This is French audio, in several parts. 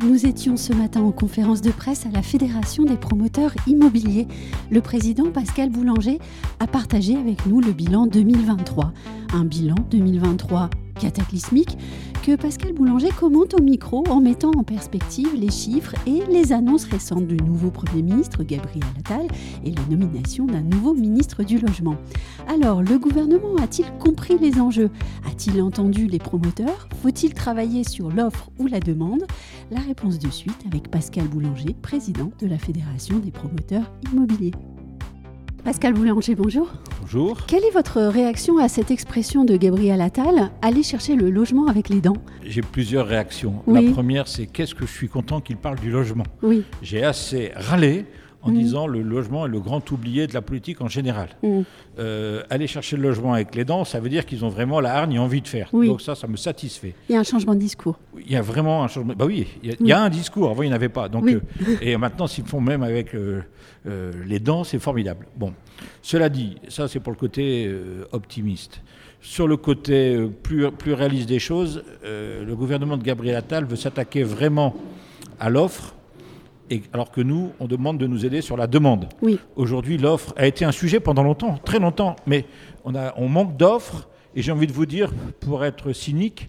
Nous étions ce matin en conférence de presse à la Fédération des promoteurs immobiliers. Le président Pascal Boulanger a partagé avec nous le bilan 2023. Un bilan 2023 cataclysmique Pascal Boulanger commente au micro en mettant en perspective les chiffres et les annonces récentes du nouveau Premier ministre Gabriel Attal et la nomination d'un nouveau ministre du Logement. Alors, le gouvernement a-t-il compris les enjeux? A-t-il entendu les promoteurs? Faut-il travailler sur l'offre ou la demande? La réponse de suite avec Pascal Boulanger, président de la Fédération des promoteurs immobiliers. Pascal Boulanger, bonjour. Bonjour. Quelle est votre réaction à cette expression de Gabriel Attal, aller chercher le logement avec les dents J'ai plusieurs réactions. Oui. La première, c'est qu'est-ce que je suis content qu'il parle du logement? Oui. J'ai assez râlé en Mhm. disant le logement est le grand oublié de la politique en général. Mm. Euh, aller chercher le logement avec les dents, ça veut dire qu'ils ont vraiment la hargne et envie de faire. Oui. Donc ça, ça me satisfait. Il y a un changement de discours. Il y a vraiment un changement. Bah oui, il y a, il y a un discours. Avant, il n'y en avait pas. Donc, Oui. euh, et maintenant, s'ils font même avec euh, les dents, c'est formidable. Bon, cela dit, ça, c'est pour le côté optimiste. Sur le côté plus, plus réaliste des choses, le gouvernement de Gabriel Attal veut s'attaquer vraiment à l'offre, et, alors que nous, on demande de nous aider sur la demande. Oui. Aujourd'hui, l'offre a été un sujet pendant longtemps, très longtemps, mais on, a, on manque d'offres, et j'ai envie de vous dire, pour être cynique,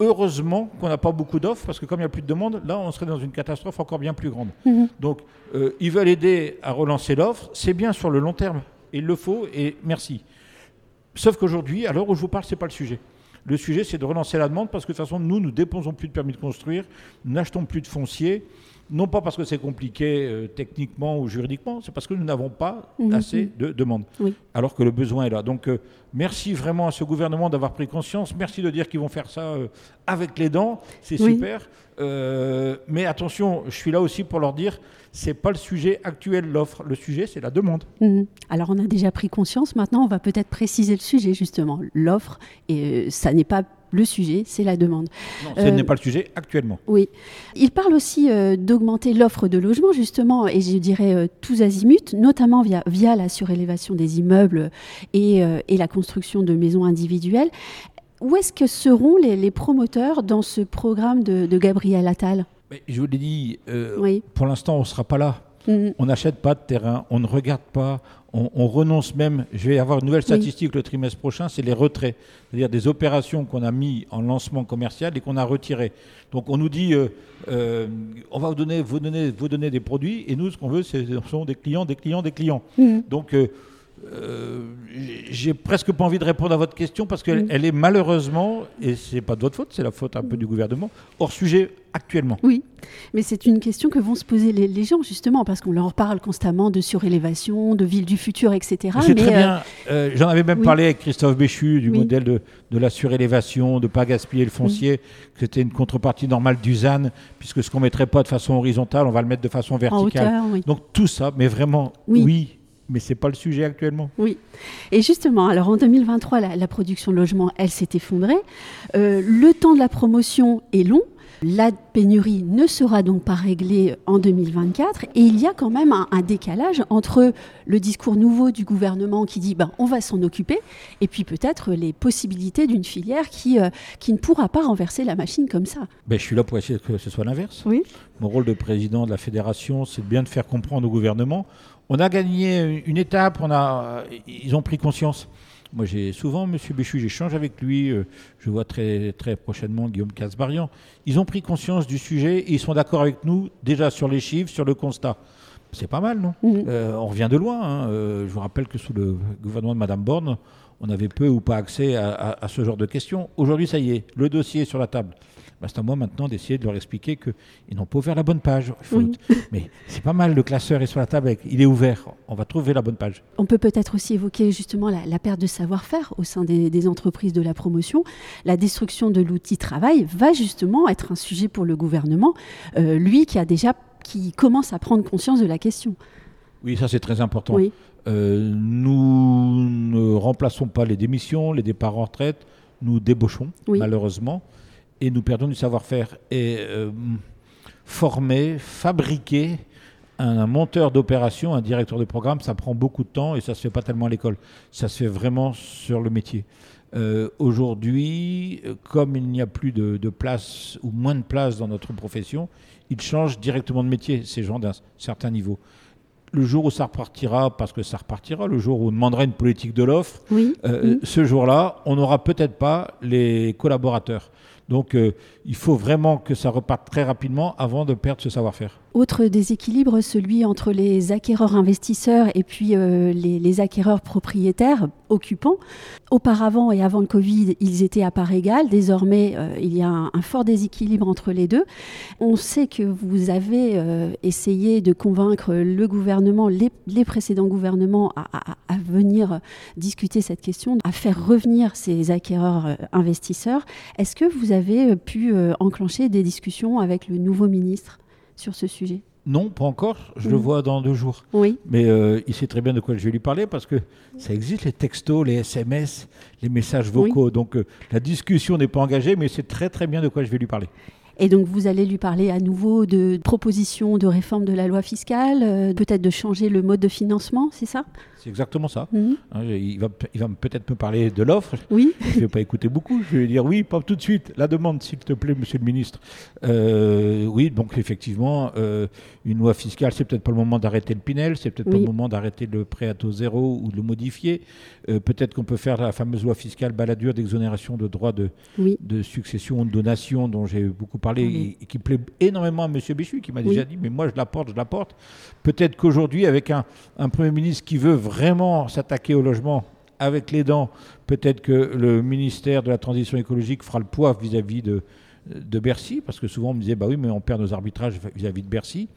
heureusement qu'on n'a pas beaucoup d'offres, parce que comme il n'y a plus de demande, là, on serait dans une catastrophe encore bien plus grande. Mhm. Donc, euh, ils veulent aider à relancer l'offre, c'est bien sur le long terme, il le faut, et merci. Sauf qu'aujourd'hui, à l'heure où je vous parle, ce n'est pas le sujet. Le sujet, c'est de relancer la demande, parce que de toute façon, nous, nous dépensons plus de permis de construire, nous n'achetons plus de foncier, non pas parce que c'est compliqué euh, techniquement ou juridiquement, c'est parce que nous n'avons pas Mhm. assez de demandes, Oui. alors que le besoin est là. Donc, euh, merci vraiment à ce gouvernement d'avoir pris conscience, merci de dire qu'ils vont faire ça euh, avec les dents, c'est Oui. super. Euh, mais attention, je suis là aussi pour leur dire, c'est pas le sujet actuel, l'offre, le sujet, c'est la demande. Mhm. Alors on a déjà pris conscience, maintenant on va peut-être préciser le sujet justement. L'offre, et euh, ça n'est pas le sujet, c'est la demande. Non, ce Euh, n'est pas le sujet actuellement. Oui. Il parle aussi euh, d'augmenter l'offre de logement, justement, et je dirais euh, tous azimuts, notamment via, via la surélévation des immeubles et, euh, et la construction de maisons individuelles. Où est-ce que seront les, les promoteurs dans ce programme de, de Gabriel Attal? Mais je vous l'ai dit, euh, Oui. pour l'instant, on ne sera pas là. On n'achète pas de terrain, on ne regarde pas, on, on renonce même. Je vais avoir une nouvelle statistique le trimestre prochain, c'est les retraits. C'est-à-dire des opérations qu'on a mis en lancement commercial et qu'on a retirées. Donc on nous dit, euh, euh, on va vous donner, vous, donner, vous donner des produits, et nous, ce qu'on veut, ce sont des clients, des clients, des clients. Mhm. Donc euh, euh, j'ai presque pas envie de répondre à votre question parce qu'elle elle est malheureusement, et c'est pas de votre faute, c'est la faute un peu du gouvernement, hors sujet actuellement. Oui, mais c'est une question que vont se poser les, les gens, justement, parce qu'on leur parle constamment de surélévation, de ville du futur, etc. C'est très euh, bien. Euh, J'en avais même oui. parlé avec Christophe Béchu du Oui. modèle de, de la surélévation, de ne pas gaspiller le foncier, que c'était une contrepartie normale du ZAN, puisque ce qu'on ne mettrait pas de façon horizontale, on va le mettre de façon en verticale. hauteur, oui. Donc tout ça, mais vraiment, Oui. Mais ce n'est pas le sujet actuellement. Oui. Et justement, alors en 2023, la, la production de logements, elle s'est effondrée. Euh, le temps de la promotion est long. La pénurie ne sera donc pas réglée en 2024 et il y a quand même un, un décalage entre le discours nouveau du gouvernement qui dit ben, on va s'en occuper et puis peut-être les possibilités d'une filière qui, euh, qui ne pourra pas renverser la machine comme ça. Ben, je suis là pour essayer que ce soit l'inverse. Oui. Mon rôle de président de la fédération, c'est bien de faire comprendre au gouvernement. On a gagné une étape, on a, ils ont pris conscience. Moi, j'ai souvent, M. Béchu, j'échange avec lui. euh, je vois très, très prochainement Guillaume Casbarian. Ils ont pris conscience du sujet et ils sont d'accord avec nous déjà sur les chiffres, sur le constat. C'est pas mal, non Mhm. Euh, On revient de loin. hein. Euh, je vous rappelle que sous le gouvernement de Mme Borne, on avait peu ou pas accès à, à- à ce genre de questions. Aujourd'hui, ça y est, le dossier est sur la table. Ben, c'est à moi maintenant d'essayer de leur expliquer qu'ils n'ont pas ouvert la bonne page. Oui. Mais c'est pas mal, le classeur est sur la table, il est ouvert. On va trouver la bonne page. On peut peut-être aussi évoquer justement la, la perte de savoir-faire au sein des, des entreprises de la promotion. La destruction de l'outil travail va justement être un sujet pour le gouvernement, euh, lui qui a déjà qui commence à prendre conscience de la question. Oui, ça c'est très important. Oui. Euh, nous ne remplaçons pas les démissions, les départs en retraite, nous débauchons, Oui. malheureusement, et nous perdons du savoir-faire. Et euh, former, fabriquer un, monteur d'opération, un directeur de programme, ça prend beaucoup de temps et ça se fait pas tellement à l'école. Ça se fait vraiment sur le métier. Euh, Aujourd'hui, comme il n'y a plus de, de place ou moins de place dans notre profession, ils changent directement de métier, ces gens d'un certain niveau. Le jour où ça repartira, parce que ça repartira, le jour où on demandera une politique de l'offre, Oui. euh, ce jour-là, on n'aura peut-être pas les collaborateurs. Donc euh, il faut vraiment que ça reparte très rapidement avant de perdre ce savoir-faire. Autre déséquilibre, celui entre les acquéreurs investisseurs et puis euh, les, acquéreurs propriétaires occupants. Auparavant et avant le Covid, ils étaient à part égale. Désormais, euh, il y a un, fort déséquilibre entre les deux. On sait que vous avez essayé de convaincre le gouvernement, les, précédents gouvernements, à, venir discuter cette question, à faire revenir ces acquéreurs investisseurs. Est-ce que vous euh, pu euh, enclencher des discussions avec le nouveau ministre sur ce sujet? Non, pas encore. Je le vois dans deux jours. Oui. Mais euh, il sait très bien de quoi je vais lui parler parce que ça existe les textos, les SMS, les messages vocaux. Donc euh, la discussion n'est pas engagée, mais c'est très très bien de quoi je vais lui parler. Et donc vous allez lui parler à nouveau de propositions de réforme de la loi fiscale, euh, peut-être de changer le mode de financement, c'est ça? C'est exactement ça. Mhm. Hein, il va, il va peut-être me parler de l'offre. Oui. Je ne vais pas écouter beaucoup. Je vais lui dire oui, pas tout de suite. La demande, s'il te plaît, monsieur le ministre. Euh, oui, donc effectivement, euh, une loi fiscale, c'est peut-être pas le moment d'arrêter le Pinel, c'est peut-être pas le moment d'arrêter le prêt à taux zéro ou de le modifier. Peut-être qu'on peut faire la fameuse loi fiscale baladure d'exonération de droits de, Oui. de succession ou de donation dont j'ai beaucoup parlé Oui. et, et qui plaît énormément à monsieur Béchu, qui m'a Oui. déjà dit mais moi je la porte, je la porte. Peut-être qu'aujourd'hui, avec un, un Premier ministre qui veut vraiment s'attaquer au logement avec les dents, peut-être que le ministère de la Transition écologique fera le poids vis-à-vis de, de Bercy, parce que souvent on me disait, bah oui, mais on perd nos arbitrages vis-à-vis de Bercy.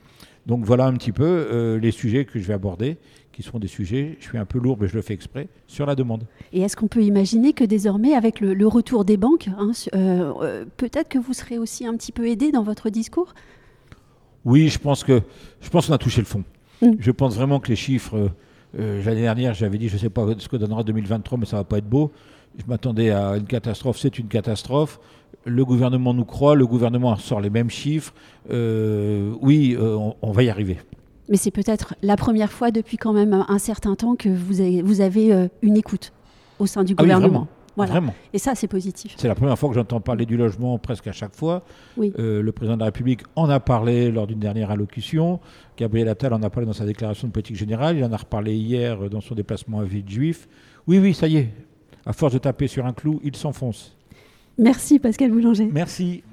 Donc voilà un petit peu euh, les sujets que je vais aborder, qui seront des sujets, je suis un peu lourd, mais je le fais exprès, sur la demande. Et est-ce qu'on peut imaginer que désormais, avec le, le retour des banques, hein, euh, euh, peut-être que vous serez aussi un petit peu aidé dans votre discours? Oui, je pense que je pense qu'on a touché le fond. Mm. Je pense vraiment que les chiffres, euh, l'année dernière, j'avais dit, je ne sais pas ce que donnera 2023, mais ça va pas être beau. Je m'attendais à une catastrophe, c'est une catastrophe. Le gouvernement nous croit, le gouvernement sort les mêmes chiffres. Euh, oui, euh, on, on va y arriver. Mais c'est peut-être la première fois depuis quand même un certain temps que vous avez, vous avez euh, une écoute au sein du Ah oui, gouvernement. vraiment. Voilà. Vraiment. Et ça, c'est positif. C'est la première fois que j'entends parler du logement presque à chaque fois. Oui. Euh, le président de la République en a parlé lors d'une dernière allocution. Gabriel Attal en a parlé dans sa déclaration de politique générale. Il en a reparlé hier dans son déplacement à Villejuif. Oui, oui, ça y est. À force de taper sur un clou, il s'enfonce. Merci Pascal Boulanger. Merci.